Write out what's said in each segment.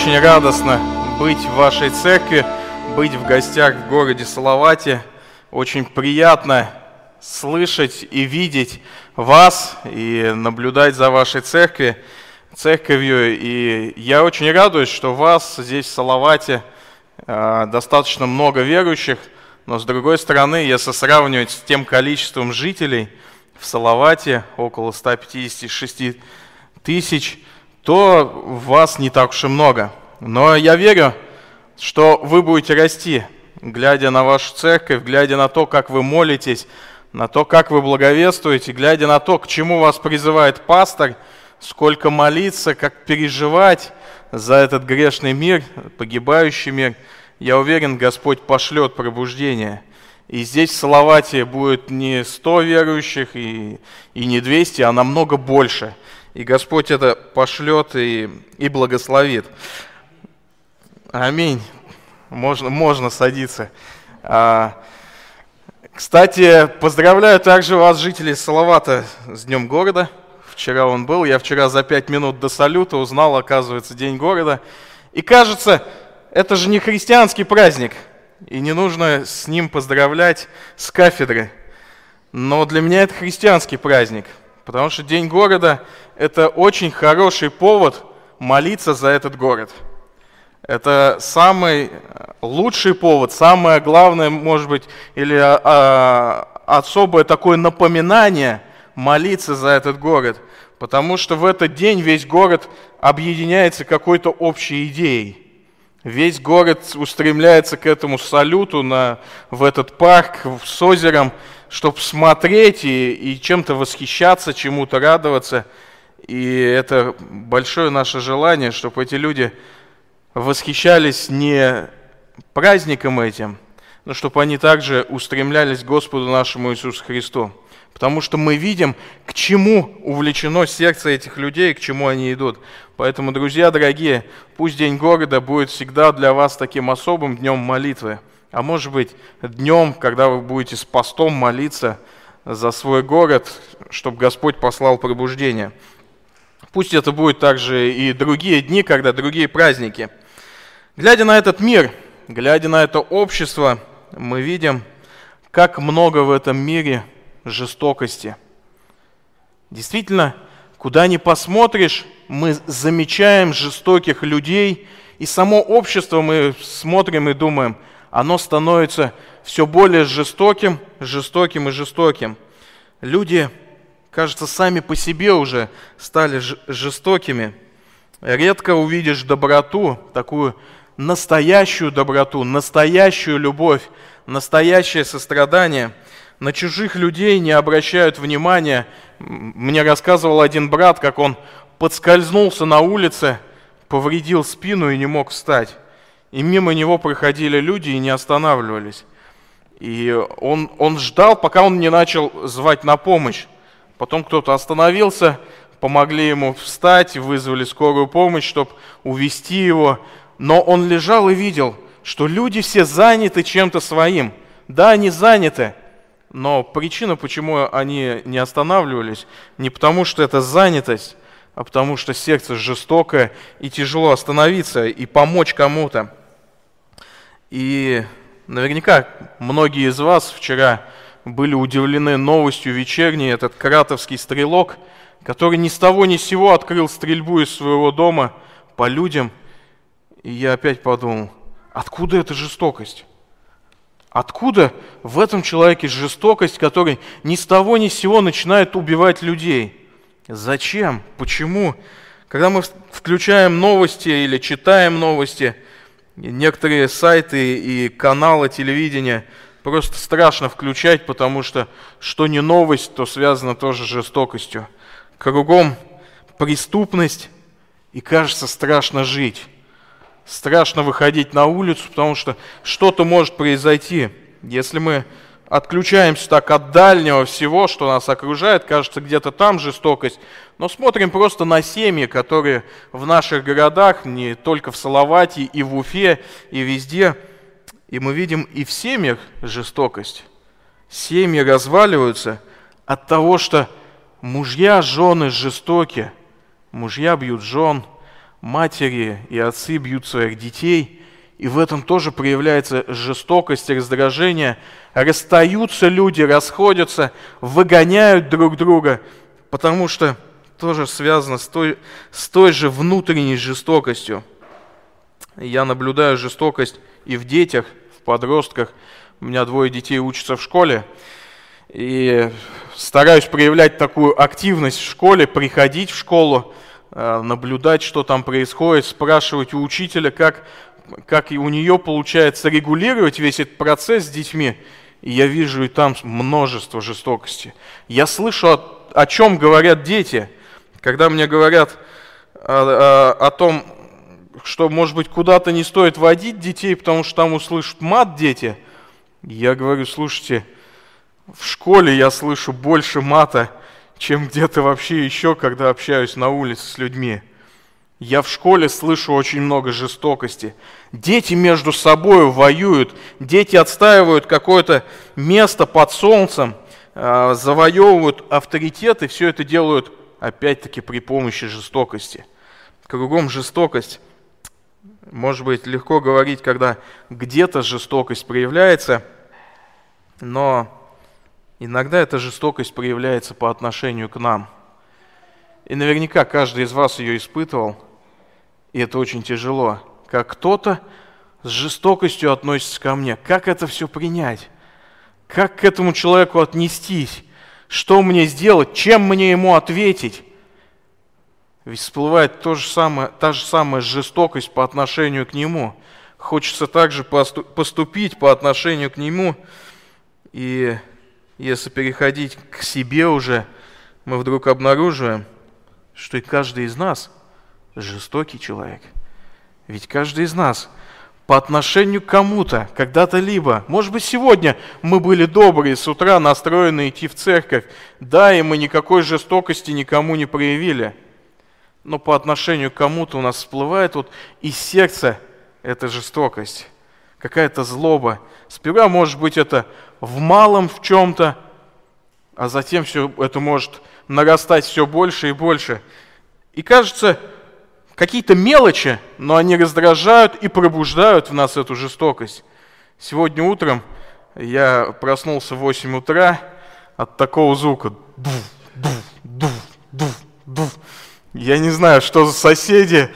Очень радостно быть в вашей церкви, быть в гостях в городе Салавате. Очень приятно слышать и видеть вас и наблюдать за вашей церкви, церковью. И я очень радуюсь, что вас здесь в Салавате э, достаточно много верующих, но с другой стороны, если сравнивать с тем количеством жителей в Салавате, около 156 тысяч, то вас не так уж и много. Но я верю, что вы будете расти, глядя на вашу церковь, глядя на то, как вы молитесь, на то, как вы благовествуете, глядя на то, к чему вас призывает пастор, сколько молиться, как переживать за этот грешный мир, погибающий мир. Я уверен, Господь пошлет пробуждение. И здесь в Салавате будет не 100 верующих и, и не 200, а намного больше – и Господь это пошлет и, и благословит. Аминь. Можно, можно садиться. А, кстати, поздравляю также вас, жители Салавата, с Днем города. Вчера он был, я вчера за пять минут до салюта узнал, оказывается, День города. И кажется, это же не христианский праздник, и не нужно с ним поздравлять с кафедры. Но для меня это христианский праздник – Потому что День города – это очень хороший повод молиться за этот город. Это самый лучший повод, самое главное, может быть, или а, а, особое такое напоминание молиться за этот город. Потому что в этот день весь город объединяется какой-то общей идеей. Весь город устремляется к этому салюту на, в этот парк с озером – чтобы смотреть и, и чем-то восхищаться, чему-то радоваться. И это большое наше желание, чтобы эти люди восхищались не праздником этим, но чтобы они также устремлялись к Господу нашему Иисусу Христу. Потому что мы видим, к чему увлечено сердце этих людей, к чему они идут. Поэтому, друзья дорогие, пусть День города будет всегда для вас таким особым днем молитвы а может быть днем, когда вы будете с постом молиться за свой город, чтобы Господь послал пробуждение. Пусть это будет также и другие дни, когда другие праздники. Глядя на этот мир, глядя на это общество, мы видим, как много в этом мире жестокости. Действительно, куда ни посмотришь, мы замечаем жестоких людей, и само общество мы смотрим и думаем – оно становится все более жестоким, жестоким и жестоким. Люди, кажется, сами по себе уже стали жестокими. Редко увидишь доброту, такую настоящую доброту, настоящую любовь, настоящее сострадание. На чужих людей не обращают внимания. Мне рассказывал один брат, как он подскользнулся на улице, повредил спину и не мог встать. И мимо него проходили люди и не останавливались. И он, он ждал, пока он не начал звать на помощь. Потом кто-то остановился, помогли ему встать, вызвали скорую помощь, чтобы увести его. Но он лежал и видел, что люди все заняты чем-то своим. Да, они заняты, но причина, почему они не останавливались, не потому что это занятость, а потому что сердце жестокое и тяжело остановиться и помочь кому-то. И наверняка многие из вас вчера были удивлены новостью вечерней, этот кратовский стрелок, который ни с того ни с сего открыл стрельбу из своего дома по людям. И я опять подумал, откуда эта жестокость? Откуда в этом человеке жестокость, который ни с того ни с сего начинает убивать людей? Зачем? Почему? Когда мы включаем новости или читаем новости – Некоторые сайты и каналы телевидения просто страшно включать, потому что что не новость, то связано тоже с жестокостью. Кругом преступность, и кажется страшно жить. Страшно выходить на улицу, потому что что-то может произойти. Если мы отключаемся так от дальнего всего, что нас окружает, кажется, где-то там жестокость, но смотрим просто на семьи, которые в наших городах, не только в Салавате, и в Уфе, и везде, и мы видим и в семьях жестокость. Семьи разваливаются от того, что мужья, жены жестоки, мужья бьют жен, матери и отцы бьют своих детей, и в этом тоже проявляется жестокость и раздражение. Расстаются люди, расходятся, выгоняют друг друга, потому что тоже связано с той, с той же внутренней жестокостью. Я наблюдаю жестокость и в детях, в подростках. У меня двое детей учатся в школе. И стараюсь проявлять такую активность в школе, приходить в школу, э, наблюдать, что там происходит, спрашивать у учителя, как, как у нее получается регулировать весь этот процесс с детьми. И я вижу и там множество жестокости. Я слышу, о, о чем говорят дети. Когда мне говорят о, о, о том, что, может быть, куда-то не стоит водить детей, потому что там услышат мат дети, я говорю, слушайте, в школе я слышу больше мата, чем где-то вообще еще, когда общаюсь на улице с людьми. Я в школе слышу очень много жестокости. Дети между собой воюют, дети отстаивают какое-то место под солнцем, а, завоевывают авторитет, и все это делают опять-таки при помощи жестокости. Кругом жестокость. Может быть, легко говорить, когда где-то жестокость проявляется, но иногда эта жестокость проявляется по отношению к нам. И наверняка каждый из вас ее испытывал, и это очень тяжело. Как кто-то с жестокостью относится ко мне. Как это все принять? Как к этому человеку отнестись? Что мне сделать? Чем мне ему ответить? Ведь всплывает то же самое, та же самая жестокость по отношению к нему. Хочется также поступить по отношению к нему. И если переходить к себе уже, мы вдруг обнаруживаем, что и каждый из нас жестокий человек. Ведь каждый из нас по отношению к кому-то, когда-то либо, может быть, сегодня мы были добрые, с утра настроены идти в церковь, да, и мы никакой жестокости никому не проявили – но по отношению к кому-то у нас всплывает вот из сердца эта жестокость, какая-то злоба. Сперва может быть это в малом в чем-то, а затем все это может нарастать все больше и больше. И кажется, какие-то мелочи, но они раздражают и пробуждают в нас эту жестокость. Сегодня утром я проснулся в 8 утра от такого звука. Дув, дув, дув, дув, дув. Я не знаю, что за соседи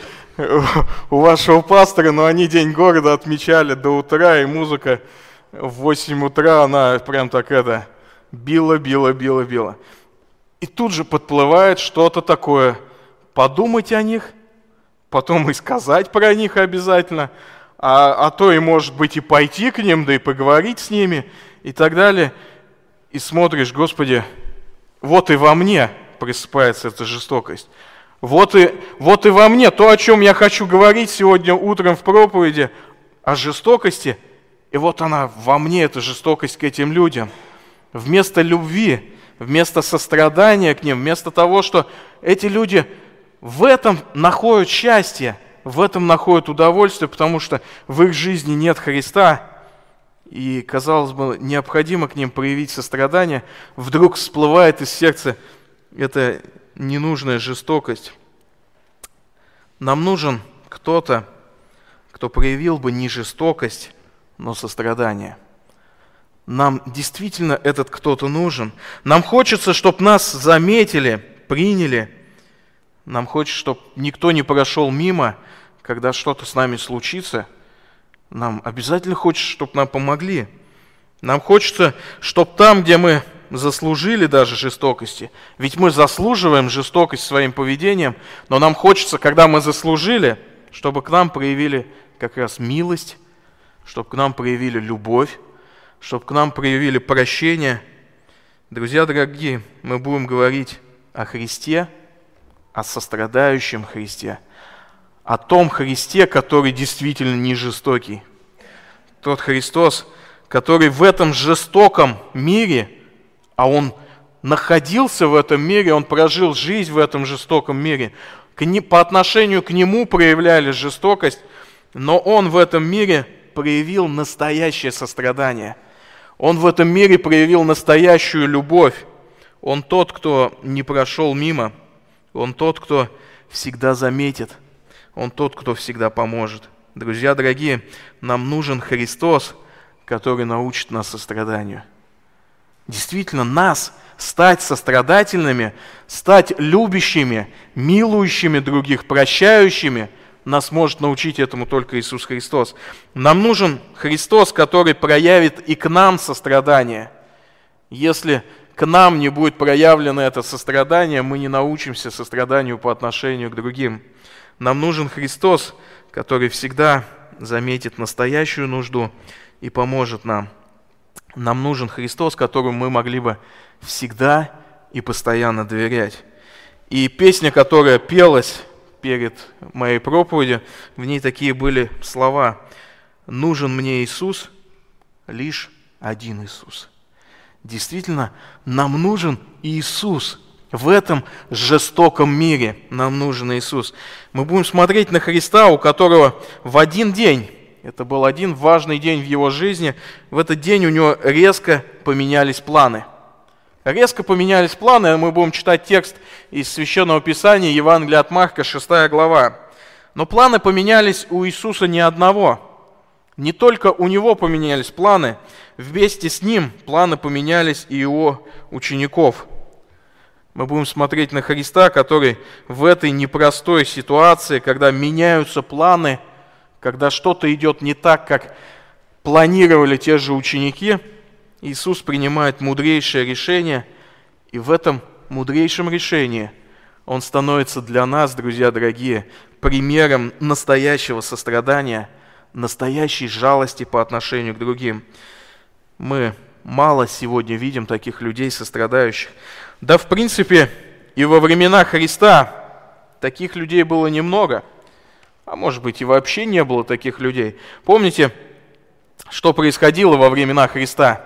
у вашего пастора, но они День города отмечали до утра, и музыка в 8 утра, она прям так это, била, била, била, била. И тут же подплывает что-то такое. Подумать о них, потом и сказать про них обязательно, а, а то и, может быть, и пойти к ним, да и поговорить с ними, и так далее. И смотришь, Господи, вот и во мне просыпается эта жестокость. Вот и, вот и во мне то, о чем я хочу говорить сегодня утром в проповеди, о жестокости. И вот она во мне, эта жестокость к этим людям. Вместо любви, вместо сострадания к ним, вместо того, что эти люди в этом находят счастье, в этом находят удовольствие, потому что в их жизни нет Христа, и, казалось бы, необходимо к ним проявить сострадание, вдруг всплывает из сердца это ненужная жестокость. Нам нужен кто-то, кто проявил бы не жестокость, но сострадание. Нам действительно этот кто-то нужен. Нам хочется, чтобы нас заметили, приняли. Нам хочется, чтобы никто не прошел мимо, когда что-то с нами случится. Нам обязательно хочется, чтобы нам помогли. Нам хочется, чтобы там, где мы заслужили даже жестокости. Ведь мы заслуживаем жестокость своим поведением, но нам хочется, когда мы заслужили, чтобы к нам проявили как раз милость, чтобы к нам проявили любовь, чтобы к нам проявили прощение. Друзья дорогие, мы будем говорить о Христе, о сострадающем Христе, о том Христе, который действительно не жестокий. Тот Христос, который в этом жестоком мире – а он находился в этом мире, он прожил жизнь в этом жестоком мире. По отношению к нему проявляли жестокость, но он в этом мире проявил настоящее сострадание. Он в этом мире проявил настоящую любовь. Он тот, кто не прошел мимо. Он тот, кто всегда заметит. Он тот, кто всегда поможет. Друзья дорогие, нам нужен Христос, который научит нас состраданию. Действительно, нас стать сострадательными, стать любящими, милующими других, прощающими, нас может научить этому только Иисус Христос. Нам нужен Христос, который проявит и к нам сострадание. Если к нам не будет проявлено это сострадание, мы не научимся состраданию по отношению к другим. Нам нужен Христос, который всегда заметит настоящую нужду и поможет нам. Нам нужен Христос, которому мы могли бы всегда и постоянно доверять. И песня, которая пелась перед моей проповедью, в ней такие были слова. «Нужен мне Иисус, лишь один Иисус». Действительно, нам нужен Иисус. В этом жестоком мире нам нужен Иисус. Мы будем смотреть на Христа, у которого в один день, это был один важный день в его жизни, в этот день у него резко поменялись планы. Резко поменялись планы, мы будем читать текст из Священного Писания, Евангелия от Марка, 6 глава. Но планы поменялись у Иисуса не одного. Не только у него поменялись планы – вместе с ним планы поменялись и его учеников. Мы будем смотреть на Христа, который в этой непростой ситуации, когда меняются планы, когда что-то идет не так, как планировали те же ученики, Иисус принимает мудрейшее решение, и в этом мудрейшем решении Он становится для нас, друзья дорогие, примером настоящего сострадания, настоящей жалости по отношению к другим. Мы мало сегодня видим таких людей сострадающих. Да, в принципе, и во времена Христа таких людей было немного, а может быть и вообще не было таких людей. Помните, что происходило во времена Христа?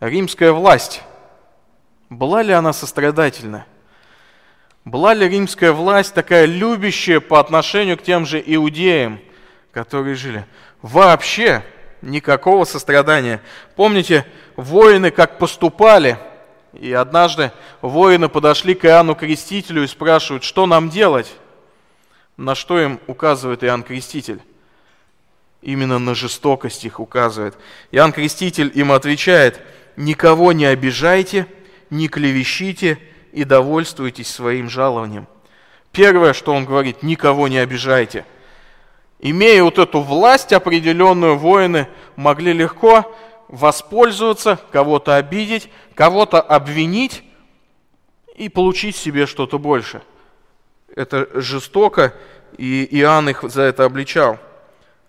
Римская власть. Была ли она сострадательна? Была ли римская власть такая любящая по отношению к тем же иудеям, которые жили? Вообще никакого сострадания. Помните, воины как поступали, и однажды воины подошли к Иоанну Крестителю и спрашивают, что нам делать? На что им указывает Иоанн Креститель? Именно на жестокость их указывает. Иоанн Креститель им отвечает, никого не обижайте, не клевещите и довольствуйтесь своим жалованием. Первое, что он говорит, никого не обижайте – Имея вот эту власть определенную, воины могли легко воспользоваться, кого-то обидеть, кого-то обвинить и получить себе что-то больше. Это жестоко, и Иоанн их за это обличал.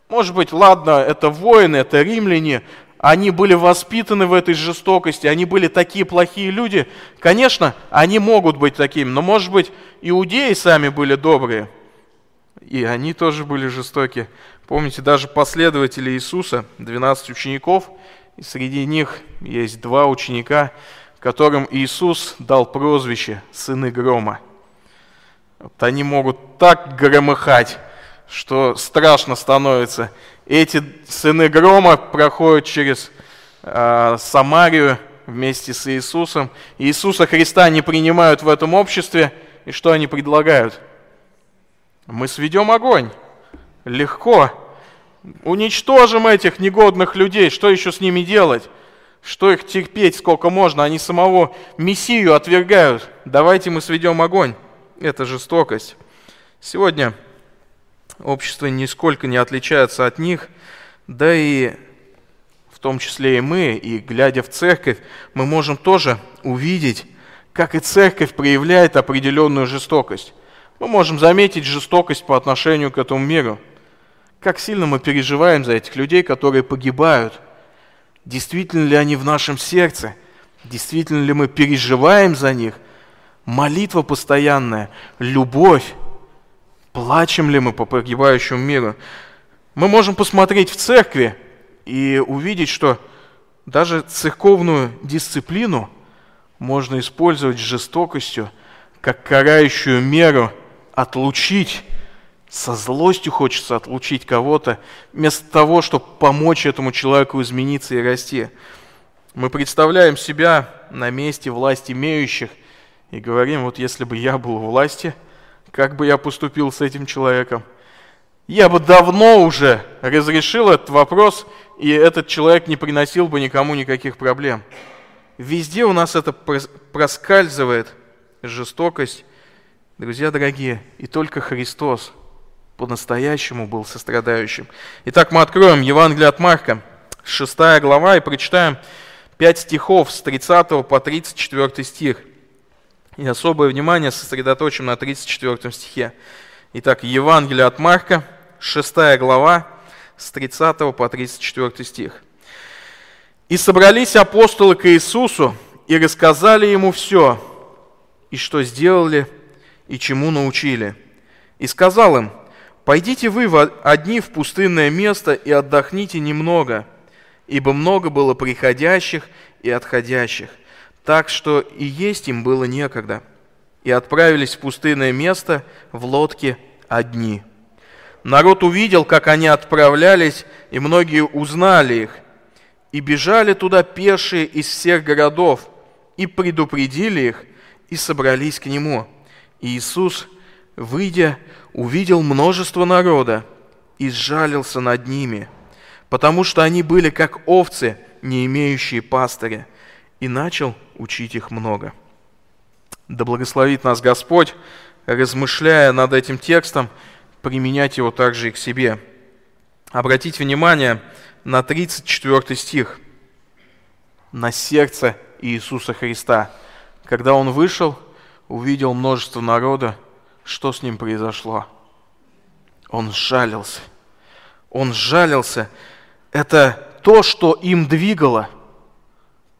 Может быть, ладно, это воины, это римляне, они были воспитаны в этой жестокости, они были такие плохие люди. Конечно, они могут быть такими, но, может быть, иудеи сами были добрые – и они тоже были жестоки. Помните, даже последователи Иисуса, 12 учеников, и среди них есть два ученика, которым Иисус дал прозвище «сыны грома». Вот они могут так громыхать, что страшно становится. Эти сыны грома проходят через э, Самарию вместе с Иисусом. Иисуса Христа не принимают в этом обществе, и что они предлагают? Мы сведем огонь. Легко. Уничтожим этих негодных людей. Что еще с ними делать? Что их терпеть сколько можно? Они самого Мессию отвергают. Давайте мы сведем огонь. Это жестокость. Сегодня общество нисколько не отличается от них, да и в том числе и мы, и глядя в церковь, мы можем тоже увидеть, как и церковь проявляет определенную жестокость мы можем заметить жестокость по отношению к этому миру. Как сильно мы переживаем за этих людей, которые погибают. Действительно ли они в нашем сердце? Действительно ли мы переживаем за них? Молитва постоянная, любовь. Плачем ли мы по погибающему миру? Мы можем посмотреть в церкви и увидеть, что даже церковную дисциплину можно использовать с жестокостью, как карающую меру – отлучить, со злостью хочется отлучить кого-то, вместо того, чтобы помочь этому человеку измениться и расти. Мы представляем себя на месте власть имеющих и говорим, вот если бы я был у власти, как бы я поступил с этим человеком. Я бы давно уже разрешил этот вопрос, и этот человек не приносил бы никому никаких проблем. Везде у нас это проскальзывает, жестокость. Друзья дорогие, и только Христос по-настоящему был сострадающим. Итак, мы откроем Евангелие от Марка, 6 глава, и прочитаем 5 стихов с 30 по 34 стих. И особое внимание сосредоточим на 34 стихе. Итак, Евангелие от Марка, 6 глава, с 30 по 34 стих. «И собрались апостолы к Иисусу и рассказали Ему все, и что сделали, и чему научили. И сказал им, «Пойдите вы одни в пустынное место и отдохните немного, ибо много было приходящих и отходящих, так что и есть им было некогда. И отправились в пустынное место в лодке одни». Народ увидел, как они отправлялись, и многие узнали их, и бежали туда пешие из всех городов, и предупредили их, и собрались к нему. Иисус, выйдя, увидел множество народа и сжалился над ними, потому что они были как овцы, не имеющие пастыря, и начал учить их много. Да благословит нас Господь, размышляя над этим текстом, применять его также и к себе. Обратите внимание на 34 стих, на сердце Иисуса Христа. Когда Он вышел, увидел множество народа, что с ним произошло? Он сжалился. Он сжалился. Это то, что им двигало.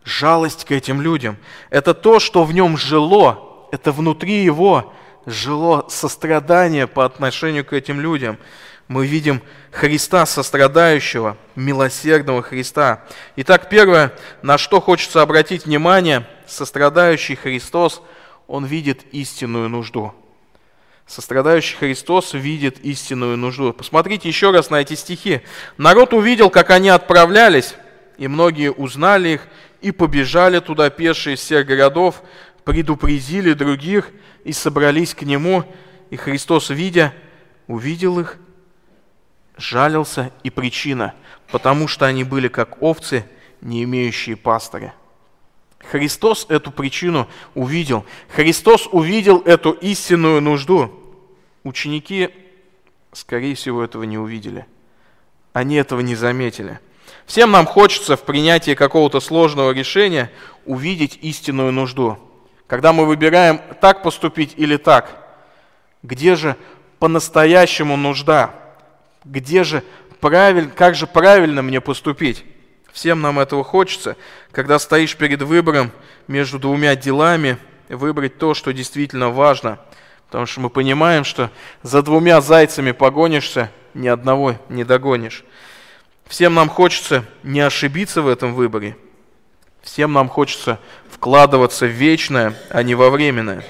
Жалость к этим людям. Это то, что в нем жило. Это внутри его жило сострадание по отношению к этим людям. Мы видим Христа сострадающего, милосердного Христа. Итак, первое, на что хочется обратить внимание, сострадающий Христос, он видит истинную нужду. Сострадающий Христос видит истинную нужду. Посмотрите еще раз на эти стихи. Народ увидел, как они отправлялись, и многие узнали их, и побежали туда пешие из всех городов, предупредили других и собрались к нему, и Христос, видя, увидел их, жалился, и причина, потому что они были как овцы, не имеющие пастыря. Христос эту причину увидел. Христос увидел эту истинную нужду. Ученики, скорее всего, этого не увидели. Они этого не заметили. Всем нам хочется в принятии какого-то сложного решения увидеть истинную нужду. Когда мы выбираем так поступить или так, где же по-настоящему нужда? Где же правильно, как же правильно мне поступить? Всем нам этого хочется, когда стоишь перед выбором между двумя делами, выбрать то, что действительно важно. Потому что мы понимаем, что за двумя зайцами погонишься, ни одного не догонишь. Всем нам хочется не ошибиться в этом выборе. Всем нам хочется вкладываться в вечное, а не во временное.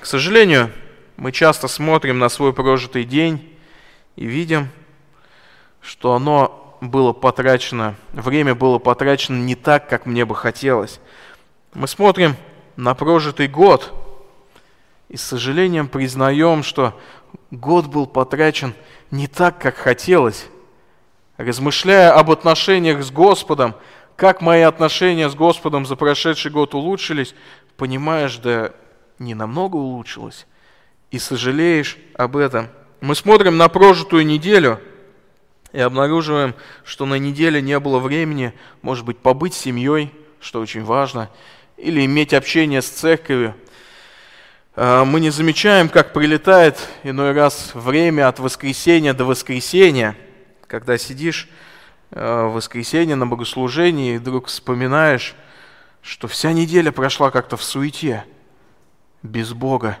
К сожалению, мы часто смотрим на свой прожитый день и видим, что оно было потрачено, время было потрачено не так, как мне бы хотелось. Мы смотрим на прожитый год и с сожалением признаем, что год был потрачен не так, как хотелось. Размышляя об отношениях с Господом, как мои отношения с Господом за прошедший год улучшились, понимаешь, да не намного улучшилось, и сожалеешь об этом. Мы смотрим на прожитую неделю и обнаруживаем, что на неделе не было времени, может быть, побыть с семьей, что очень важно, или иметь общение с церковью. А, мы не замечаем, как прилетает иной раз время от воскресенья до воскресенья, когда сидишь Э, в воскресенье на богослужении, и вдруг вспоминаешь, что вся неделя прошла как-то в суете, без Бога.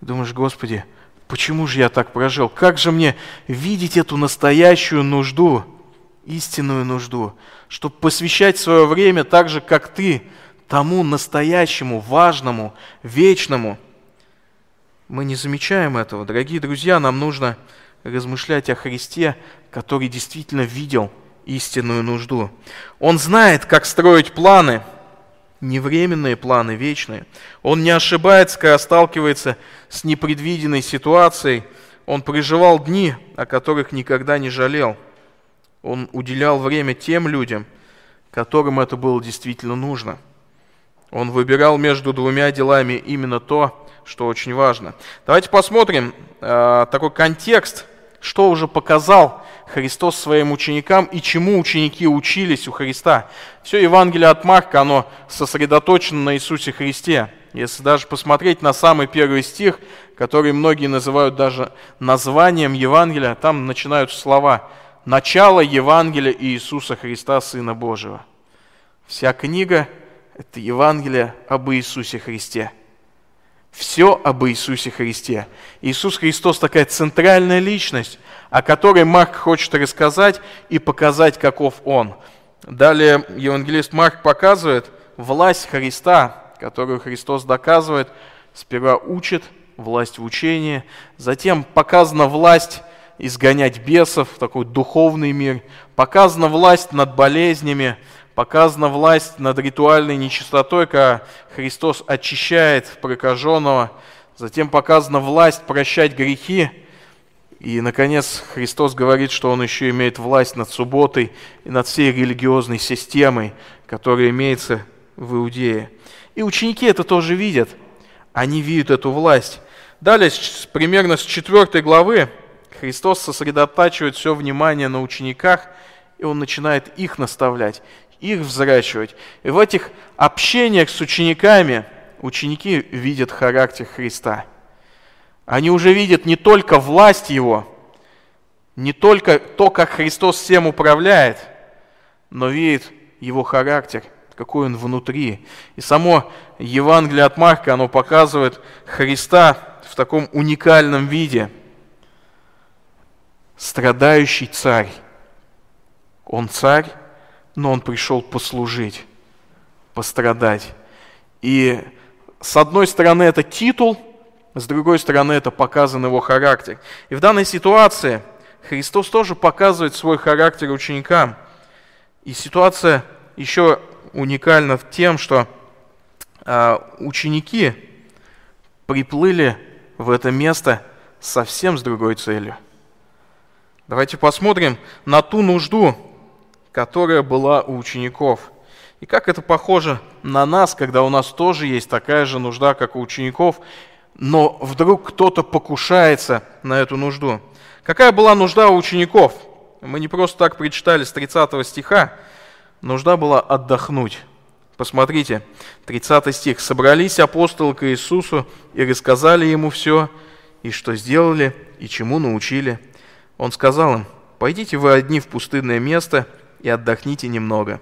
Думаешь, Господи, почему же я так прожил? Как же мне видеть эту настоящую нужду, истинную нужду, чтобы посвящать свое время так же, как Ты, тому настоящему, важному, вечному? Мы не замечаем этого. Дорогие друзья, нам нужно размышлять о Христе, который действительно видел истинную нужду. Он знает, как строить планы, не временные планы, вечные. Он не ошибается, когда сталкивается с непредвиденной ситуацией. Он проживал дни, о которых никогда не жалел. Он уделял время тем людям, которым это было действительно нужно. Он выбирал между двумя делами именно то, что очень важно. Давайте посмотрим э, такой контекст, что уже показал Христос своим ученикам и чему ученики учились у Христа. Все Евангелие от Марка, оно сосредоточено на Иисусе Христе. Если даже посмотреть на самый первый стих, который многие называют даже названием Евангелия, там начинаются слова «Начало Евангелия Иисуса Христа, Сына Божьего». Вся книга – это Евангелие об Иисусе Христе. Все об Иисусе Христе. Иисус Христос такая центральная личность, о которой Марк хочет рассказать и показать, каков Он. Далее евангелист Марк показывает власть Христа, которую Христос доказывает. Сперва учит, власть в учении, затем показана власть изгонять бесов, такой духовный мир, показана власть над болезнями, показана власть над ритуальной нечистотой, когда Христос очищает прокаженного, затем показана власть прощать грехи, и, наконец, Христос говорит, что Он еще имеет власть над субботой и над всей религиозной системой, которая имеется в Иудее. И ученики это тоже видят. Они видят эту власть. Далее, примерно с 4 главы, Христос сосредотачивает все внимание на учениках, и Он начинает их наставлять, их взращивать. И в этих общениях с учениками ученики видят характер Христа – они уже видят не только власть Его, не только то, как Христос всем управляет, но видят Его характер, какой Он внутри. И само Евангелие от Марка, оно показывает Христа в таком уникальном виде. Страдающий царь. Он царь, но он пришел послужить, пострадать. И с одной стороны это титул – с другой стороны, это показан его характер. И в данной ситуации Христос тоже показывает свой характер ученикам. И ситуация еще уникальна тем, что э, ученики приплыли в это место совсем с другой целью. Давайте посмотрим на ту нужду, которая была у учеников. И как это похоже на нас, когда у нас тоже есть такая же нужда, как у учеников, но вдруг кто-то покушается на эту нужду. Какая была нужда у учеников? Мы не просто так прочитали с 30 стиха. Нужда была отдохнуть. Посмотрите, 30 стих. «Собрались апостолы к Иисусу и рассказали Ему все, и что сделали, и чему научили. Он сказал им, пойдите вы одни в пустынное место и отдохните немного.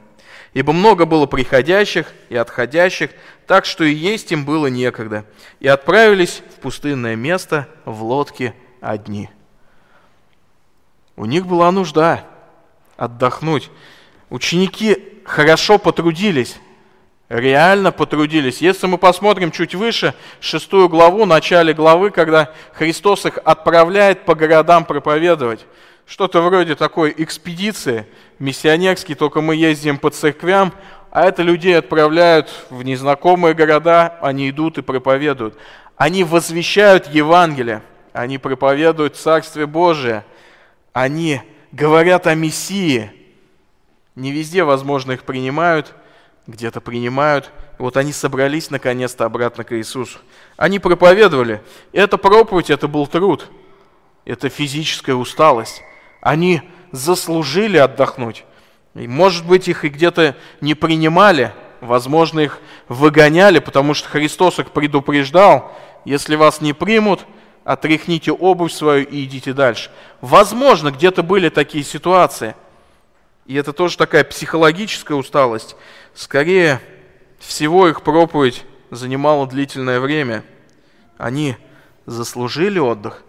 Ибо много было приходящих и отходящих, так что и есть им было некогда. И отправились в пустынное место в лодке одни. У них была нужда отдохнуть. Ученики хорошо потрудились, реально потрудились. Если мы посмотрим чуть выше, шестую главу, начале главы, когда Христос их отправляет по городам проповедовать, что-то вроде такой экспедиции миссионерской, только мы ездим по церквям, а это людей отправляют в незнакомые города, они идут и проповедуют. Они возвещают Евангелие, они проповедуют Царствие Божие, они говорят о Мессии. Не везде, возможно, их принимают, где-то принимают. Вот они собрались наконец-то обратно к Иисусу. Они проповедовали. Эта проповедь, это был труд, это физическая усталость. Они заслужили отдохнуть. И, может быть, их и где-то не принимали, возможно, их выгоняли, потому что Христос их предупреждал, если вас не примут, отряхните обувь свою и идите дальше. Возможно, где-то были такие ситуации. И это тоже такая психологическая усталость. Скорее всего, их проповедь занимала длительное время. Они заслужили отдых.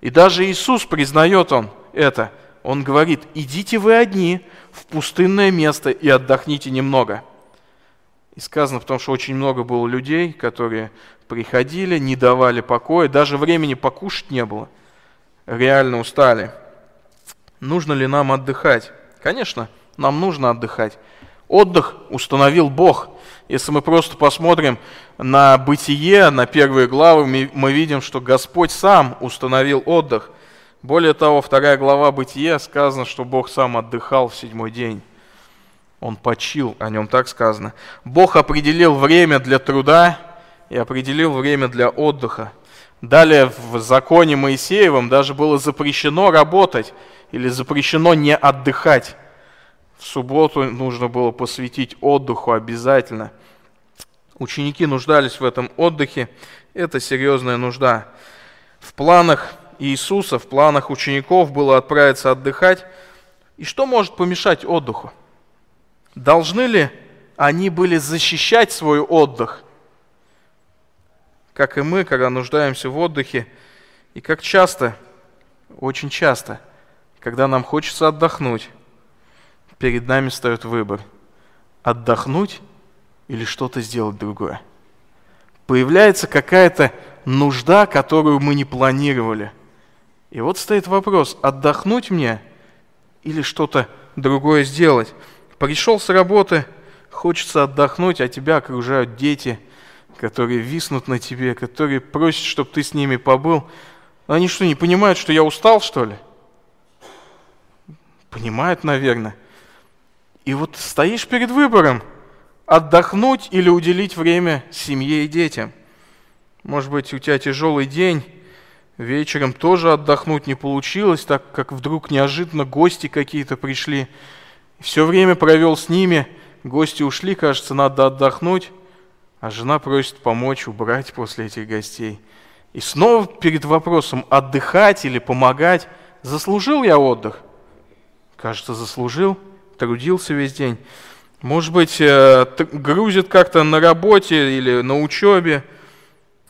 И даже Иисус признает он это – он говорит, идите вы одни в пустынное место и отдохните немного. И сказано, потому что очень много было людей, которые приходили, не давали покоя, даже времени покушать не было. Реально устали. Нужно ли нам отдыхать? Конечно, нам нужно отдыхать. Отдых установил Бог. Если мы просто посмотрим на бытие, на первые главы, мы видим, что Господь сам установил отдых. Более того, вторая глава Бытия сказано, что Бог сам отдыхал в седьмой день. Он почил, о нем так сказано. Бог определил время для труда и определил время для отдыха. Далее в законе Моисеевом даже было запрещено работать или запрещено не отдыхать. В субботу нужно было посвятить отдыху обязательно. Ученики нуждались в этом отдыхе. Это серьезная нужда. В планах Иисуса, в планах учеников было отправиться отдыхать. И что может помешать отдыху? Должны ли они были защищать свой отдых? Как и мы, когда нуждаемся в отдыхе, и как часто, очень часто, когда нам хочется отдохнуть, перед нами встает выбор – отдохнуть или что-то сделать другое. Появляется какая-то нужда, которую мы не планировали. И вот стоит вопрос, отдохнуть мне или что-то другое сделать. Пришел с работы, хочется отдохнуть, а тебя окружают дети, которые виснут на тебе, которые просят, чтобы ты с ними побыл. Они что, не понимают, что я устал, что ли? Понимают, наверное. И вот стоишь перед выбором, отдохнуть или уделить время семье и детям. Может быть, у тебя тяжелый день, вечером тоже отдохнуть не получилось, так как вдруг неожиданно гости какие-то пришли. Все время провел с ними, гости ушли, кажется, надо отдохнуть, а жена просит помочь убрать после этих гостей. И снова перед вопросом, отдыхать или помогать, заслужил я отдых? Кажется, заслужил трудился весь день. Может быть, э, грузит как-то на работе или на учебе,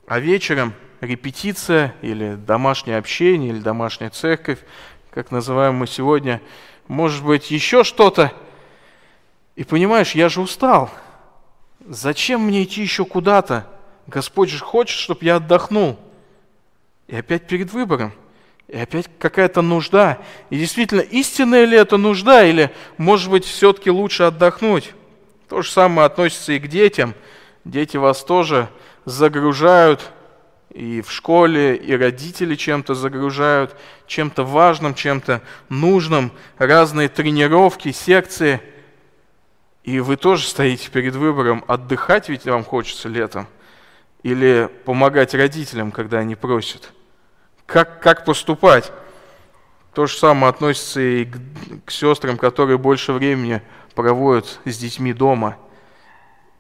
а вечером репетиция или домашнее общение, или домашняя церковь, как называем мы сегодня, может быть, еще что-то. И понимаешь, я же устал. Зачем мне идти еще куда-то? Господь же хочет, чтобы я отдохнул. И опять перед выбором. И опять какая-то нужда. И действительно, истинная ли это нужда, или, может быть, все-таки лучше отдохнуть? То же самое относится и к детям. Дети вас тоже загружают и в школе, и родители чем-то загружают, чем-то важным, чем-то нужным, разные тренировки, секции. И вы тоже стоите перед выбором, отдыхать ведь вам хочется летом, или помогать родителям, когда они просят – как, как поступать. То же самое относится и к, к сестрам, которые больше времени проводят с детьми дома.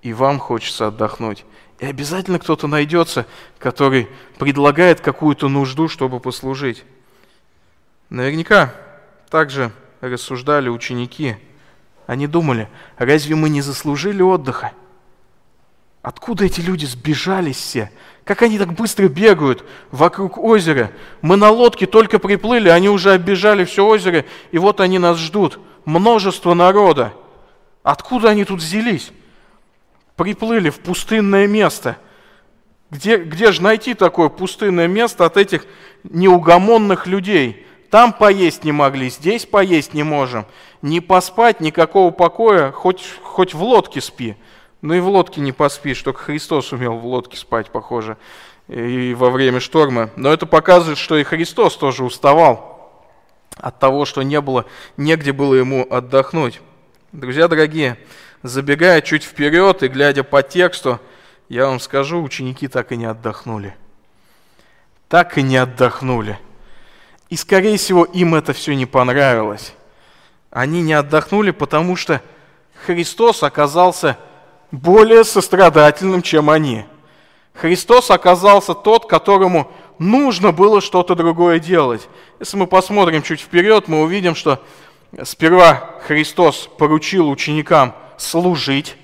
И вам хочется отдохнуть. И обязательно кто-то найдется, который предлагает какую-то нужду, чтобы послужить. Наверняка также рассуждали ученики. Они думали, разве мы не заслужили отдыха? Откуда эти люди сбежались все? Как они так быстро бегают вокруг озера? Мы на лодке только приплыли, они уже оббежали все озеро, и вот они нас ждут. Множество народа. Откуда они тут взялись? Приплыли в пустынное место. Где, где же найти такое пустынное место от этих неугомонных людей? Там поесть не могли, здесь поесть не можем. Не поспать, никакого покоя, хоть, хоть в лодке спи. Ну и в лодке не поспишь, только Христос умел в лодке спать, похоже, и во время шторма. Но это показывает, что и Христос тоже уставал от того, что не было, негде было ему отдохнуть. Друзья дорогие, забегая чуть вперед и глядя по тексту, я вам скажу, ученики так и не отдохнули. Так и не отдохнули. И, скорее всего, им это все не понравилось. Они не отдохнули, потому что Христос оказался более сострадательным, чем они. Христос оказался тот, которому нужно было что-то другое делать. Если мы посмотрим чуть вперед, мы увидим, что сперва Христос поручил ученикам служить,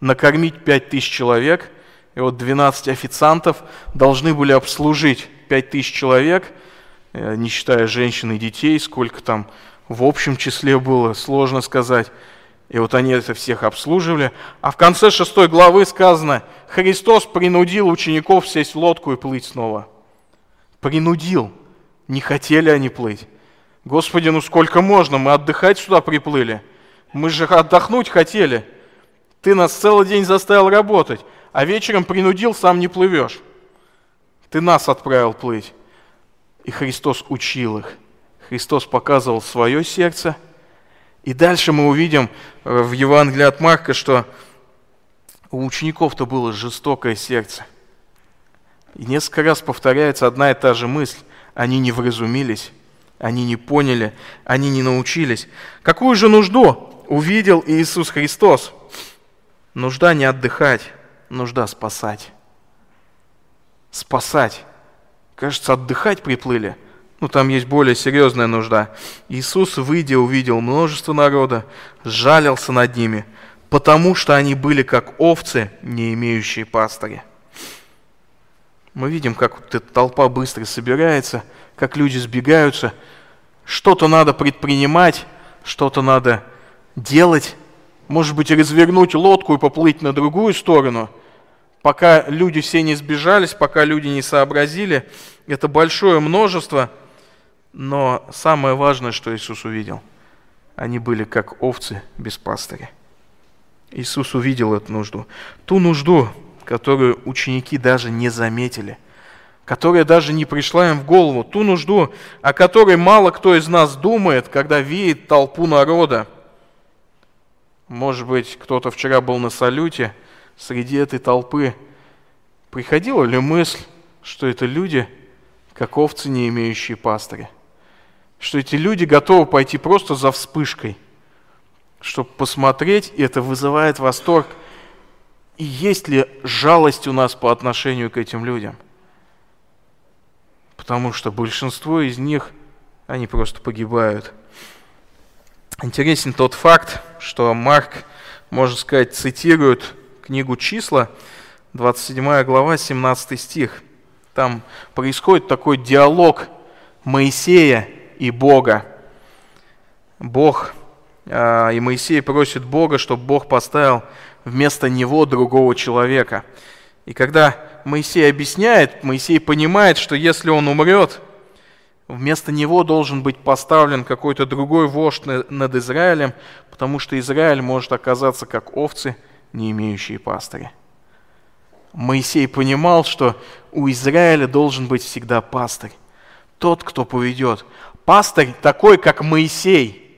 накормить пять тысяч человек, и вот 12 официантов должны были обслужить пять тысяч человек, э, не считая женщин и детей, сколько там в общем числе было, сложно сказать. И вот они это всех обслуживали. А в конце шестой главы сказано, Христос принудил учеников сесть в лодку и плыть снова. Принудил. Не хотели они плыть. Господи, ну сколько можно? Мы отдыхать сюда приплыли. Мы же отдохнуть хотели. Ты нас целый день заставил работать, а вечером принудил, сам не плывешь. Ты нас отправил плыть. И Христос учил их. Христос показывал свое сердце. И дальше мы увидим э, в Евангелии от Марка, что у учеников-то было жестокое сердце. И несколько раз повторяется одна и та же мысль. Они не вразумились, они не поняли, они не научились. Какую же нужду увидел Иисус Христос? Нужда не отдыхать, нужда спасать. Спасать. Кажется, отдыхать приплыли. Ну, там есть более серьезная нужда. Иисус, выйдя, увидел множество народа, жалился над ними, потому что они были как овцы, не имеющие пастыря. Мы видим, как эта толпа быстро собирается, как люди сбегаются. Что-то надо предпринимать, что-то надо делать. Может быть, развернуть лодку и поплыть на другую сторону. Пока люди все не сбежались, пока люди не сообразили. Это большое множество. Но самое важное, что Иисус увидел, они были как овцы без пастыря. Иисус увидел эту нужду. Ту нужду, которую ученики даже не заметили, которая даже не пришла им в голову, ту нужду, о которой мало кто из нас думает, когда видит толпу народа. Может быть, кто-то вчера был на салюте, среди этой толпы приходила ли мысль, что это люди, как овцы, не имеющие пастыря? Что эти люди готовы пойти просто за вспышкой, чтобы посмотреть, и это вызывает восторг – и есть ли жалость у нас по отношению к этим людям? Потому что большинство из них, они просто погибают. Интересен тот факт, что Марк, можно сказать, цитирует книгу «Числа», 27 глава, 17 стих. Там происходит такой диалог Моисея и Бога. Бог, а, и Моисей просит Бога, чтобы Бог поставил вместо него другого человека. И когда Моисей объясняет, Моисей понимает, что если он умрет, вместо него должен быть поставлен какой-то другой вождь над Израилем, потому что Израиль может оказаться как овцы, не имеющие пастыря. Моисей понимал, что у Израиля должен быть всегда пастырь. Тот, кто поведет. Пастырь такой, как Моисей –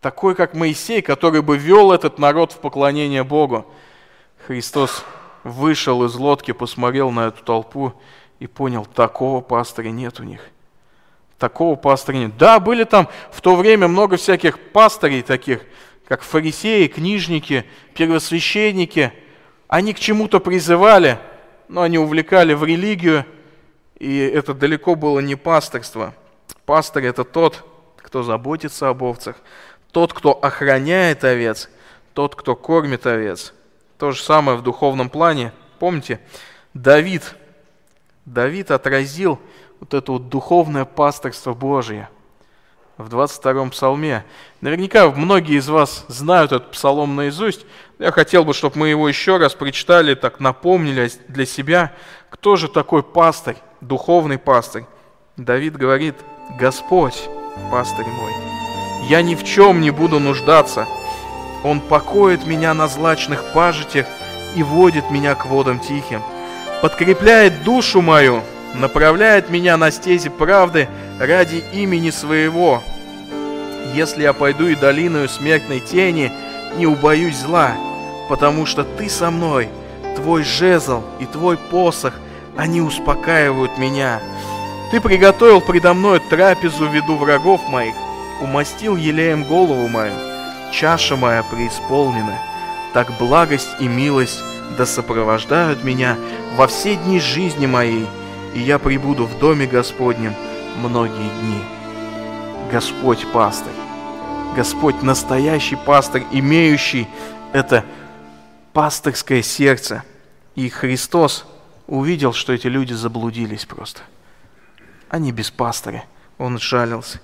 такой, как Моисей, который бы вел этот народ в поклонение Богу. Христос вышел из лодки, посмотрел на эту толпу и понял, такого пастыря нет у них. Такого пастыря нет. Да, были там в то время много всяких пастырей таких, как фарисеи, книжники, первосвященники. Они к чему-то призывали, но они увлекали в религию, и это далеко было не пастырство. Пастырь – это тот, кто заботится об овцах, тот, кто охраняет овец, тот, кто кормит овец. То же самое в духовном плане. Помните, Давид, Давид отразил вот это вот духовное пасторство Божие в 22-м псалме. Наверняка многие из вас знают этот псалом наизусть. Я хотел бы, чтобы мы его еще раз прочитали, так напомнили для себя, кто же такой пастырь, духовный пастырь. Давид говорит, Господь, пастырь мой, я ни в чем не буду нуждаться. Он покоит меня на злачных пажитях и водит меня к водам тихим. Подкрепляет душу мою, направляет меня на стези правды ради имени своего. Если я пойду и долиною смертной тени, не убоюсь зла, потому что ты со мной, твой жезл и твой посох, они успокаивают меня. Ты приготовил предо мной трапезу в виду врагов моих, умастил елеем голову мою, чаша моя преисполнена. Так благость и милость да сопровождают меня во все дни жизни моей, и я прибуду в доме Господнем многие дни. Господь пастырь, Господь настоящий пастырь, имеющий это пастырское сердце. И Христос увидел, что эти люди заблудились просто. Они без пастыря. Он жалился.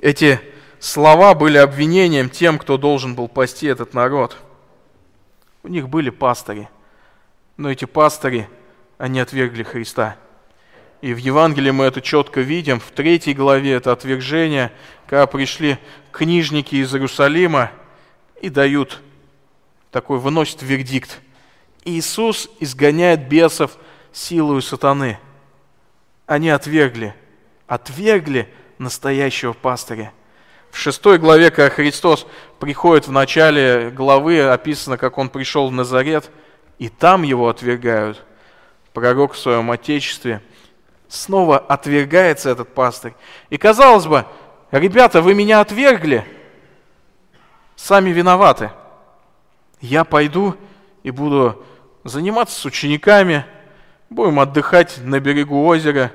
Эти слова были обвинением тем, кто должен был пасти этот народ. У них были пастыри, но эти пастыри, они отвергли Христа. И в Евангелии мы это четко видим. В третьей главе это отвержение, когда пришли книжники из Иерусалима и дают такой выносит вердикт. Иисус изгоняет бесов силою сатаны. Они отвергли, отвергли настоящего пастыря. В шестой главе, когда Христос приходит в начале главы, описано, как Он пришел в Назарет, и там Его отвергают. Пророк в своем Отечестве. Снова отвергается этот пастырь. И казалось бы, ребята, вы меня отвергли, сами виноваты. Я пойду и буду заниматься с учениками, будем отдыхать на берегу озера,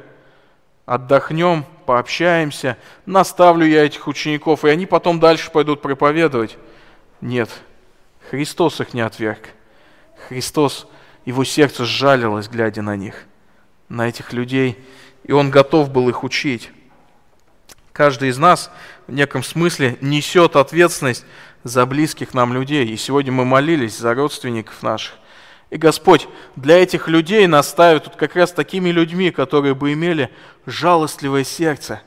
отдохнем, пообщаемся, наставлю я этих учеников, и они потом дальше пойдут проповедовать. Нет, Христос их не отверг. Христос, его сердце сжалилось, глядя на них, на этих людей, и он готов был их учить. Каждый из нас в неком смысле несет ответственность за близких нам людей. И сегодня мы молились за родственников наших. И Господь для этих людей наставит тут как раз такими людьми, которые бы имели жалостливое сердце,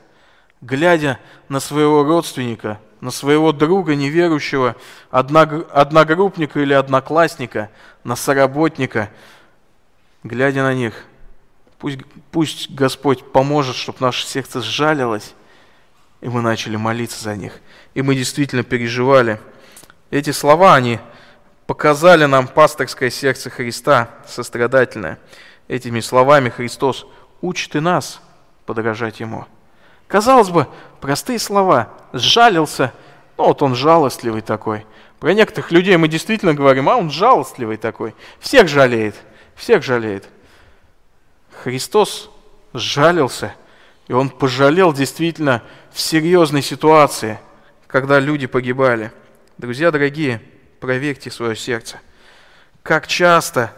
глядя на своего родственника, на своего друга неверующего, одногруппника или одноклассника, на соработника, глядя на них. Пусть, пусть Господь поможет, чтобы наше сердце сжалилось, и мы начали молиться за них. И мы действительно переживали. Эти слова, они показали нам пасторское сердце Христа, сострадательное. Этими словами Христос учит и нас подражать Ему. Казалось бы, простые слова. Сжалился, ну вот он жалостливый такой. Про некоторых людей мы действительно говорим, а он жалостливый такой. Всех жалеет, всех жалеет. Христос сжалился, и он пожалел действительно в серьезной ситуации, когда люди погибали. Друзья дорогие, проверьте свое сердце. Как часто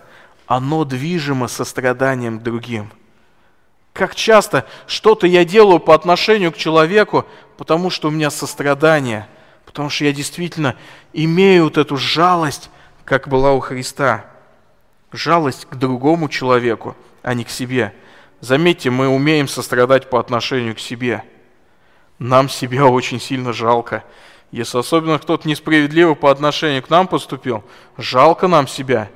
оно движимо состраданием другим. Как часто что-то я делаю по отношению к человеку, потому что у меня сострадание, потому что я действительно имею вот эту жалость, как была у Христа. Жалость к другому человеку, а не к себе. Заметьте, мы умеем сострадать по отношению к себе. Нам себя очень сильно жалко. Если особенно кто-то несправедливо по отношению к нам поступил, жалко нам себя.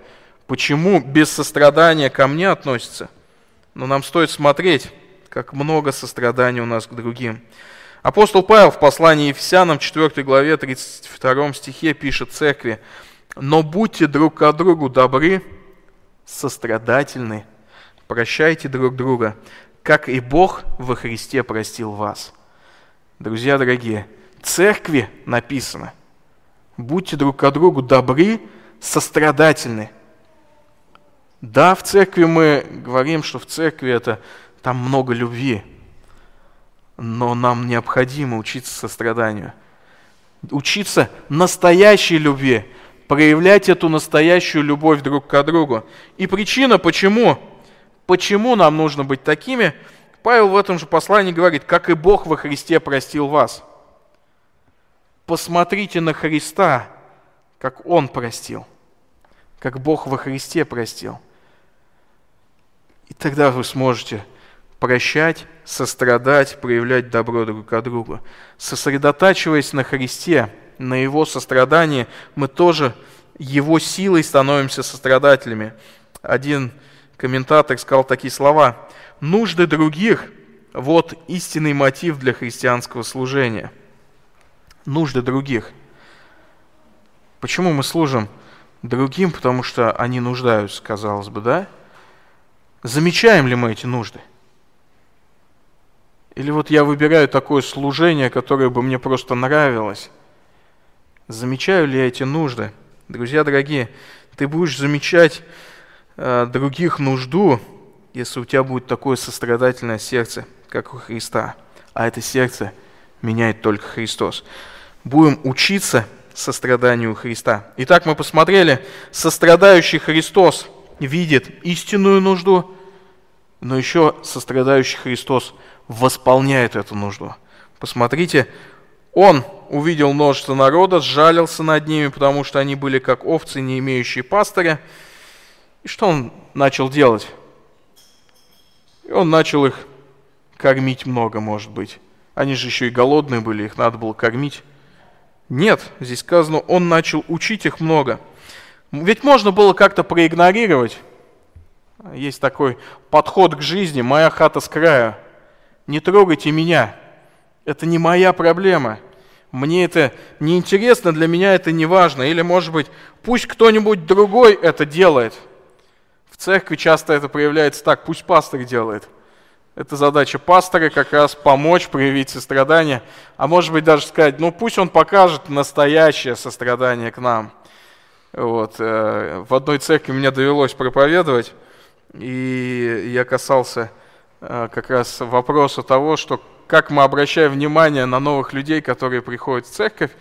Почему без сострадания ко мне относится? Но нам стоит смотреть, как много сострадания у нас к другим. Апостол Павел в послании Ефесянам 4 главе 32 стихе пишет церкви, «Но будьте друг к другу добры, сострадательны, прощайте друг друга, как и Бог во Христе простил вас». Друзья дорогие, церкви написано, будьте друг к другу добры, сострадательны. Да, в церкви мы говорим, что в церкви это там много любви, но нам необходимо учиться состраданию, учиться настоящей любви, проявлять эту настоящую любовь друг к другу. И причина, почему, почему нам нужно быть такими, Павел в этом же послании говорит, как и Бог во Христе простил вас – посмотрите на Христа, как Он простил, как Бог во Христе простил. И тогда вы сможете прощать, сострадать, проявлять добро друг к другу. Сосредотачиваясь на Христе, на Его сострадании, мы тоже Его силой становимся сострадателями. Один комментатор сказал такие слова. «Нужды других – вот истинный мотив для христианского служения – нужды других. Почему мы служим другим? Потому что они нуждаются, казалось бы, да? Замечаем ли мы эти нужды? Или вот я выбираю такое служение, которое бы мне просто нравилось? Замечаю ли я эти нужды? Друзья дорогие, ты будешь замечать э, других нужду, если у тебя будет такое сострадательное сердце, как у Христа. А это сердце меняет только Христос будем учиться состраданию Христа. Итак, мы посмотрели, сострадающий Христос видит истинную нужду, но еще сострадающий Христос восполняет эту нужду. Посмотрите, он увидел множество народа, сжалился над ними, потому что они были как овцы, не имеющие пастыря. И что он начал делать? И он начал их кормить много, может быть. Они же еще и голодные были, их надо было кормить. Нет, здесь сказано, он начал учить их много. Ведь можно было как-то проигнорировать. Есть такой подход к жизни, моя хата с края. Не трогайте меня. Это не моя проблема. Мне это не интересно, для меня это не важно. Или, может быть, пусть кто-нибудь другой это делает. В церкви часто это проявляется так, пусть пастор делает. Это задача пастора как раз помочь проявить сострадание, а может быть даже сказать, ну пусть он покажет настоящее сострадание к нам. Вот. Э, в одной церкви мне довелось проповедовать, и я касался э, как раз вопроса того, что как мы обращаем внимание на новых людей, которые приходят в церковь,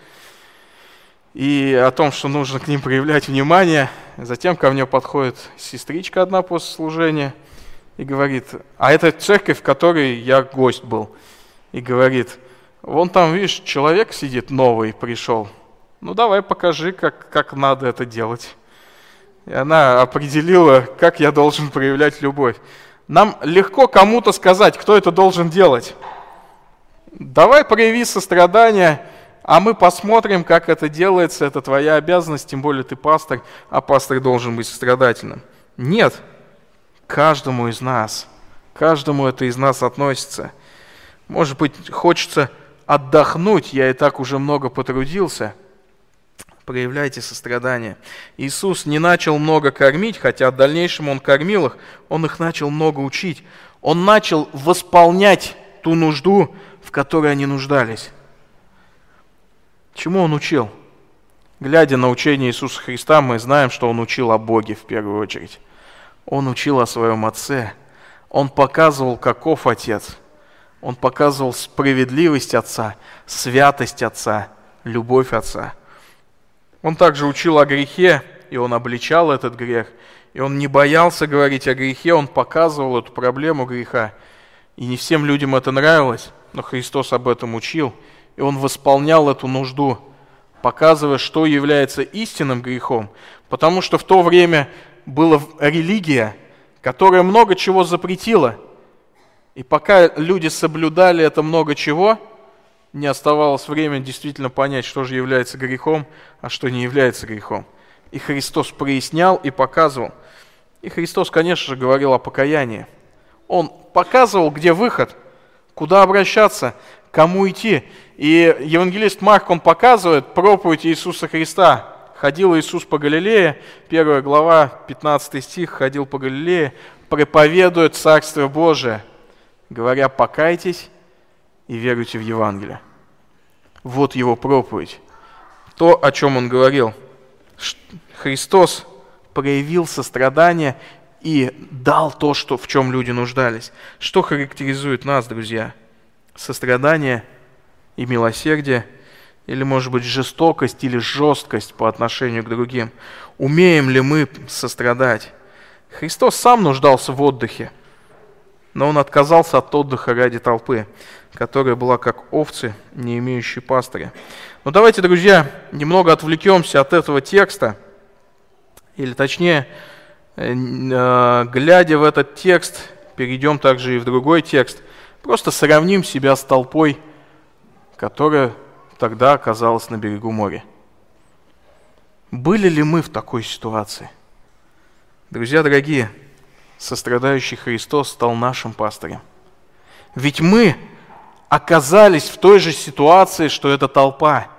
и о том, что нужно к ним проявлять внимание. Затем ко мне подходит сестричка одна после служения и говорит, а это церковь, в которой я гость был, и говорит, вон там, видишь, человек сидит новый, пришел, ну давай покажи, как, как надо это делать. И она определила, как я должен проявлять любовь. Нам легко кому-то сказать, кто это должен делать. Давай прояви сострадание, а мы посмотрим, как это делается. Это твоя обязанность, тем более ты пастор, а пастор должен быть сострадательным. Нет, каждому из нас, каждому это из нас относится. Может быть, хочется отдохнуть, я и так уже много потрудился – проявляйте сострадание. Иисус не начал много кормить, хотя в дальнейшем Он кормил их, Он их начал много учить. Он начал восполнять ту нужду, в которой они нуждались. Чему Он учил? Глядя на учение Иисуса Христа, мы знаем, что Он учил о Боге в первую очередь. Он учил о своем Отце. Он показывал, каков Отец. Он показывал справедливость Отца, святость Отца, любовь Отца – он также учил о грехе, и он обличал этот грех. И он не боялся говорить о грехе, он показывал эту проблему греха. И не всем людям это нравилось, но Христос об этом учил. И он восполнял эту нужду, показывая, что является истинным грехом. Потому что в то время была религия, которая много чего запретила. И пока люди соблюдали это много чего – не оставалось времени действительно понять, что же является грехом, а что не является грехом. И Христос прояснял и показывал. И Христос, конечно же, говорил о покаянии. Он показывал, где выход, куда обращаться, кому идти. И евангелист Марк, он показывает проповедь Иисуса Христа. Ходил Иисус по Галилее, первая глава, 15 стих, ходил по Галилее, проповедует Царство Божие, говоря, покайтесь и веруйте в Евангелие. Вот его проповедь. То, о чем он говорил. Христос проявил сострадание и дал то, что, в чем люди нуждались. Что характеризует нас, друзья? Сострадание и милосердие, или, может быть, жестокость или жесткость по отношению к другим. Умеем ли мы сострадать? Христос сам нуждался в отдыхе, но он отказался от отдыха ради толпы которая была как овцы, не имеющие пастыря. Но давайте, друзья, немного отвлекемся от этого текста, или точнее, э, э, глядя в этот текст, перейдем также и в другой текст, просто сравним себя с толпой, которая тогда оказалась на берегу моря. Были ли мы в такой ситуации? Друзья дорогие, сострадающий Христос стал нашим пастырем. Ведь мы оказались в той же ситуации, что эта толпа.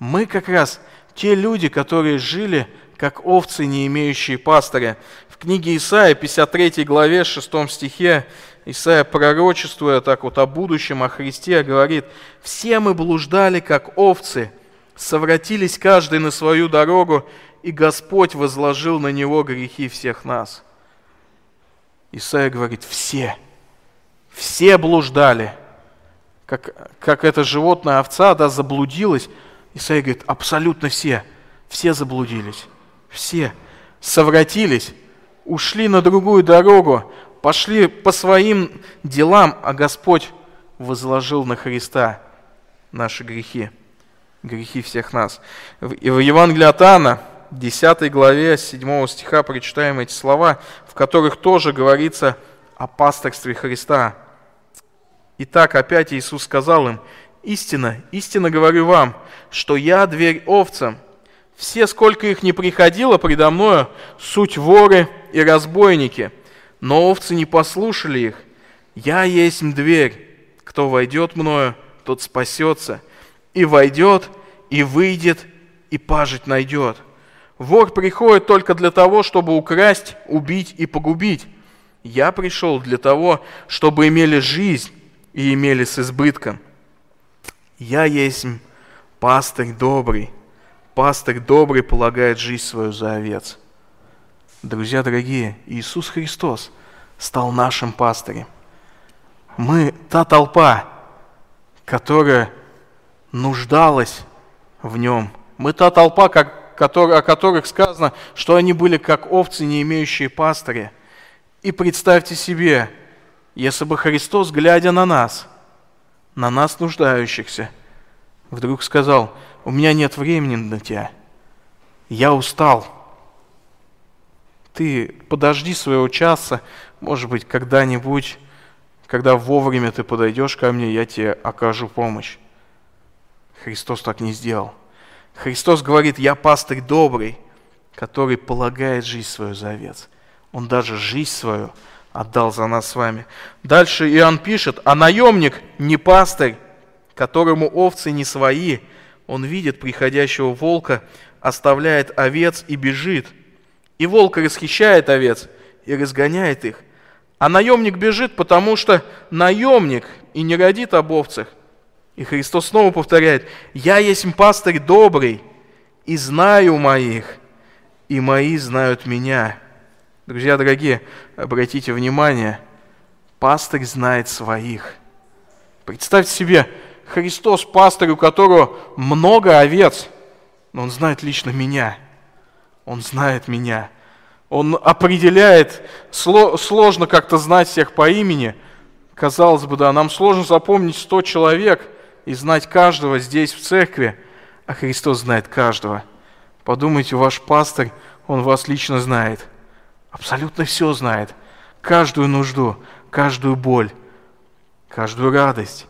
Мы как раз те люди, которые жили как овцы, не имеющие пастыря. В книге Исаия, 53 главе, 6 стихе, Исаия, пророчествуя так вот о будущем, о Христе, говорит, «Все мы блуждали, как овцы, совратились каждый на свою дорогу, и Господь возложил на него грехи всех нас». Исаия говорит, все, все блуждали – как, как это животное овца, да, заблудилась. Исаия говорит, абсолютно все, все заблудились, все совратились, ушли на другую дорогу, пошли по своим делам, а Господь возложил на Христа наши грехи, грехи всех нас. И в Евангелии от Иоанна, 10 главе 7 стиха прочитаем эти слова, в которых тоже говорится о пасторстве Христа – Итак, опять Иисус сказал им, «Истина, истинно говорю вам, что я дверь овцам. Все, сколько их не приходило предо мною, суть воры и разбойники, но овцы не послушали их. Я есть дверь, кто войдет мною, тот спасется, и войдет, и выйдет, и пажить найдет. Вор приходит только для того, чтобы украсть, убить и погубить. Я пришел для того, чтобы имели жизнь и имели с избытком. Я есть пастырь добрый, пастырь добрый полагает жизнь свою за овец. Друзья дорогие, Иисус Христос стал нашим пастырем. Мы та толпа, которая нуждалась в нем. Мы та толпа, как, который, о которых сказано, что они были как овцы, не имеющие пастыря. И представьте себе, если бы Христос, глядя на нас, на нас нуждающихся, вдруг сказал, у меня нет времени на тебя, я устал. Ты подожди своего часа, может быть, когда-нибудь, когда вовремя ты подойдешь ко мне, я тебе окажу помощь. Христос так не сделал. Христос говорит, я пастырь добрый, который полагает жизнь свою за овец. Он даже жизнь свою отдал за нас с вами. Дальше Иоанн пишет, а наемник не пастырь, которому овцы не свои. Он видит приходящего волка, оставляет овец и бежит. И волк расхищает овец и разгоняет их. А наемник бежит, потому что наемник и не родит об овцах. И Христос снова повторяет, «Я есть пастырь добрый, и знаю моих, и мои знают меня». Друзья дорогие, обратите внимание, пастырь знает своих. Представьте себе, Христос пастырь, у которого много овец, но он знает лично меня. Он знает меня. Он определяет, сложно как-то знать всех по имени. Казалось бы, да, нам сложно запомнить 100 человек и знать каждого здесь, в церкви, а Христос знает каждого. Подумайте, ваш пастырь, он вас лично знает – Абсолютно все знает. Каждую нужду, каждую боль, каждую радость.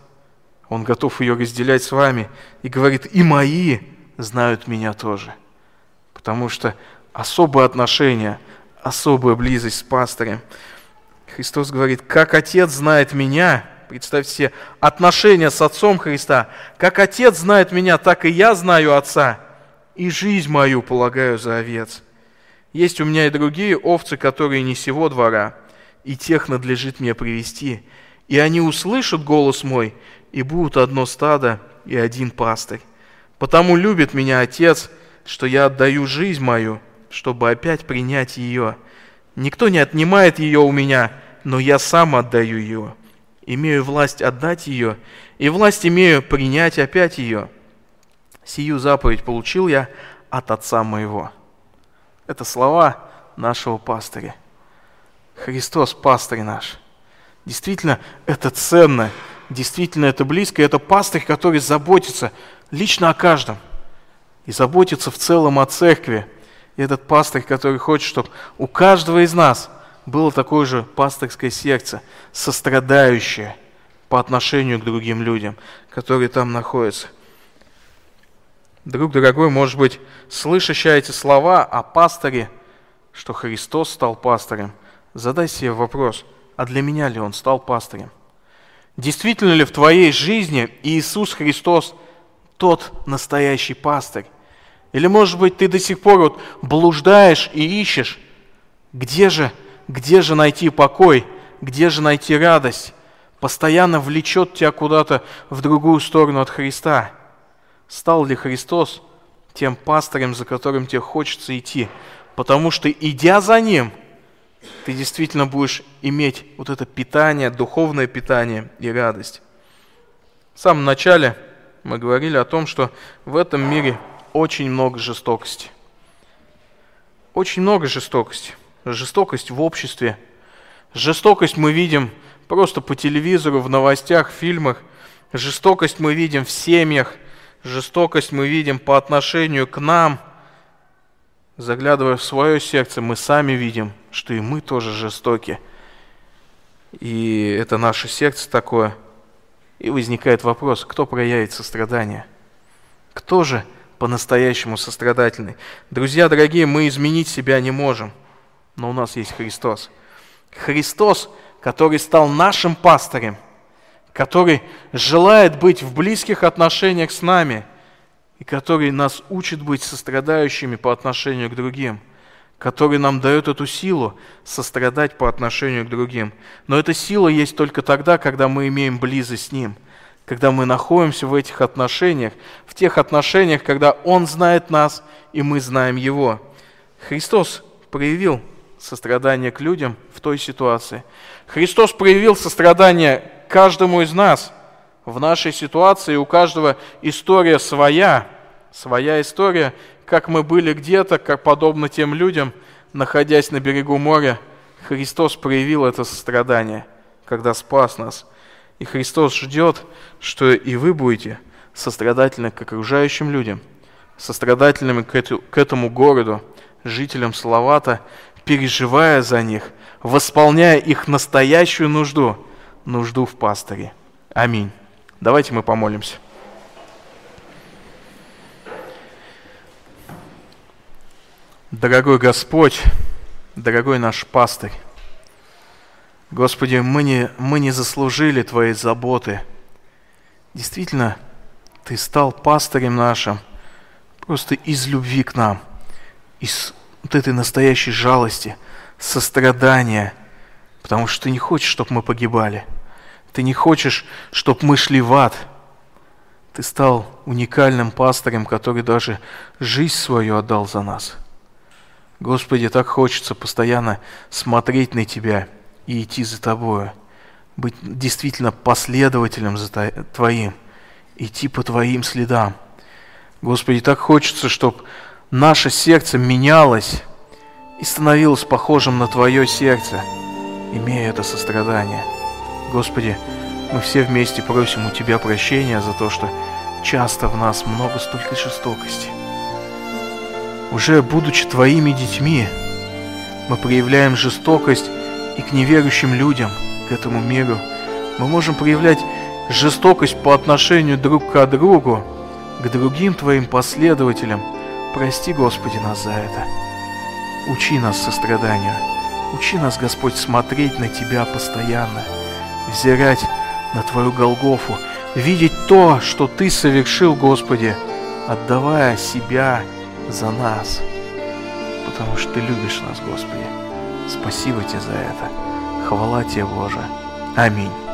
Он готов ее разделять с вами и говорит, и мои знают меня тоже. Потому что особое отношение, особая близость с пастырем. Христос говорит, как Отец знает меня, представьте себе, отношения с Отцом Христа, как Отец знает меня, так и я знаю Отца, и жизнь мою полагаю за овец. Есть у меня и другие овцы, которые не сего двора, и тех надлежит мне привести. И они услышат голос мой, и будут одно стадо и один пастырь. Потому любит меня Отец, что я отдаю жизнь мою, чтобы опять принять ее. Никто не отнимает ее у меня, но я сам отдаю ее. Имею власть отдать ее, и власть имею принять опять ее. Сию заповедь получил я от Отца моего». Это слова нашего пастыря. Христос пастырь наш. Действительно, это ценно, действительно, это близко. Это пастырь, который заботится лично о каждом и заботится в целом о церкви. И этот пастырь, который хочет, чтобы у каждого из нас было такое же пастырское сердце, сострадающее по отношению к другим людям, которые там находятся. Друг дорогой, может быть, слышащие эти слова о пасторе, что Христос стал пастором, задай себе вопрос, а для меня ли Он стал пастором? Действительно ли в твоей жизни Иисус Христос тот настоящий пастырь? Или, может быть, ты до сих пор вот блуждаешь и ищешь, где же, где же найти покой, где же найти радость? Постоянно влечет тебя куда-то в другую сторону от Христа – Стал ли Христос тем пастырем, за которым тебе хочется идти? Потому что, идя за Ним, ты действительно будешь иметь вот это питание, духовное питание и радость. В самом начале мы говорили о том, что в этом мире очень много жестокости. Очень много жестокости. Жестокость в обществе. Жестокость мы видим просто по телевизору, в новостях, в фильмах. Жестокость мы видим в семьях – жестокость мы видим по отношению к нам, заглядывая в свое сердце, мы сами видим, что и мы тоже жестоки. И это наше сердце такое. И возникает вопрос, кто проявит сострадание? Кто же по-настоящему сострадательны. Друзья дорогие, мы изменить себя не можем, но у нас есть Христос. Христос, который стал нашим пастырем, который желает быть в близких отношениях с нами и который нас учит быть сострадающими по отношению к другим, который нам дает эту силу сострадать по отношению к другим. Но эта сила есть только тогда, когда мы имеем близость с Ним – когда мы находимся в этих отношениях, в тех отношениях, когда Он знает нас, и мы знаем Его. Христос проявил сострадание к людям в той ситуации. Христос проявил сострадание каждому из нас в нашей ситуации. У каждого история своя, своя история, как мы были где-то, как подобно тем людям, находясь на берегу моря, Христос проявил это сострадание, когда спас нас – и Христос ждет, что и вы будете сострадательны к окружающим людям, сострадательными к, этому городу, жителям Салавата, переживая за них, восполняя их настоящую нужду, нужду в пастыре. Аминь. Давайте мы помолимся. Дорогой Господь, дорогой наш пастырь, Господи, мы не, мы не заслужили Твоей заботы. Действительно, Ты стал пастырем нашим просто из любви к нам, из вот этой настоящей жалости, сострадания, потому что Ты не хочешь, чтобы мы погибали. Ты не хочешь, чтобы мы шли в ад. Ты стал уникальным пастырем, который даже жизнь свою отдал за нас. Господи, так хочется постоянно смотреть на Тебя – и идти за Тобою, быть действительно последователем за Твоим, идти по Твоим следам. Господи, так хочется, чтобы наше сердце менялось и становилось похожим на Твое сердце, имея это сострадание. Господи, мы все вместе просим у Тебя прощения за то, что часто в нас много столько жестокости. Уже будучи Твоими детьми, мы проявляем жестокость и к неверующим людям, к этому миру. Мы можем проявлять жестокость по отношению друг к другу, к другим Твоим последователям. Прости, Господи, нас за это. Учи нас состраданию. Учи нас, Господь, смотреть на Тебя постоянно, взирать на Твою Голгофу, видеть то, что Ты совершил, Господи, отдавая себя за нас, потому что Ты любишь нас, Господи. Спасибо тебе за это. Хвала тебе, Боже. Аминь.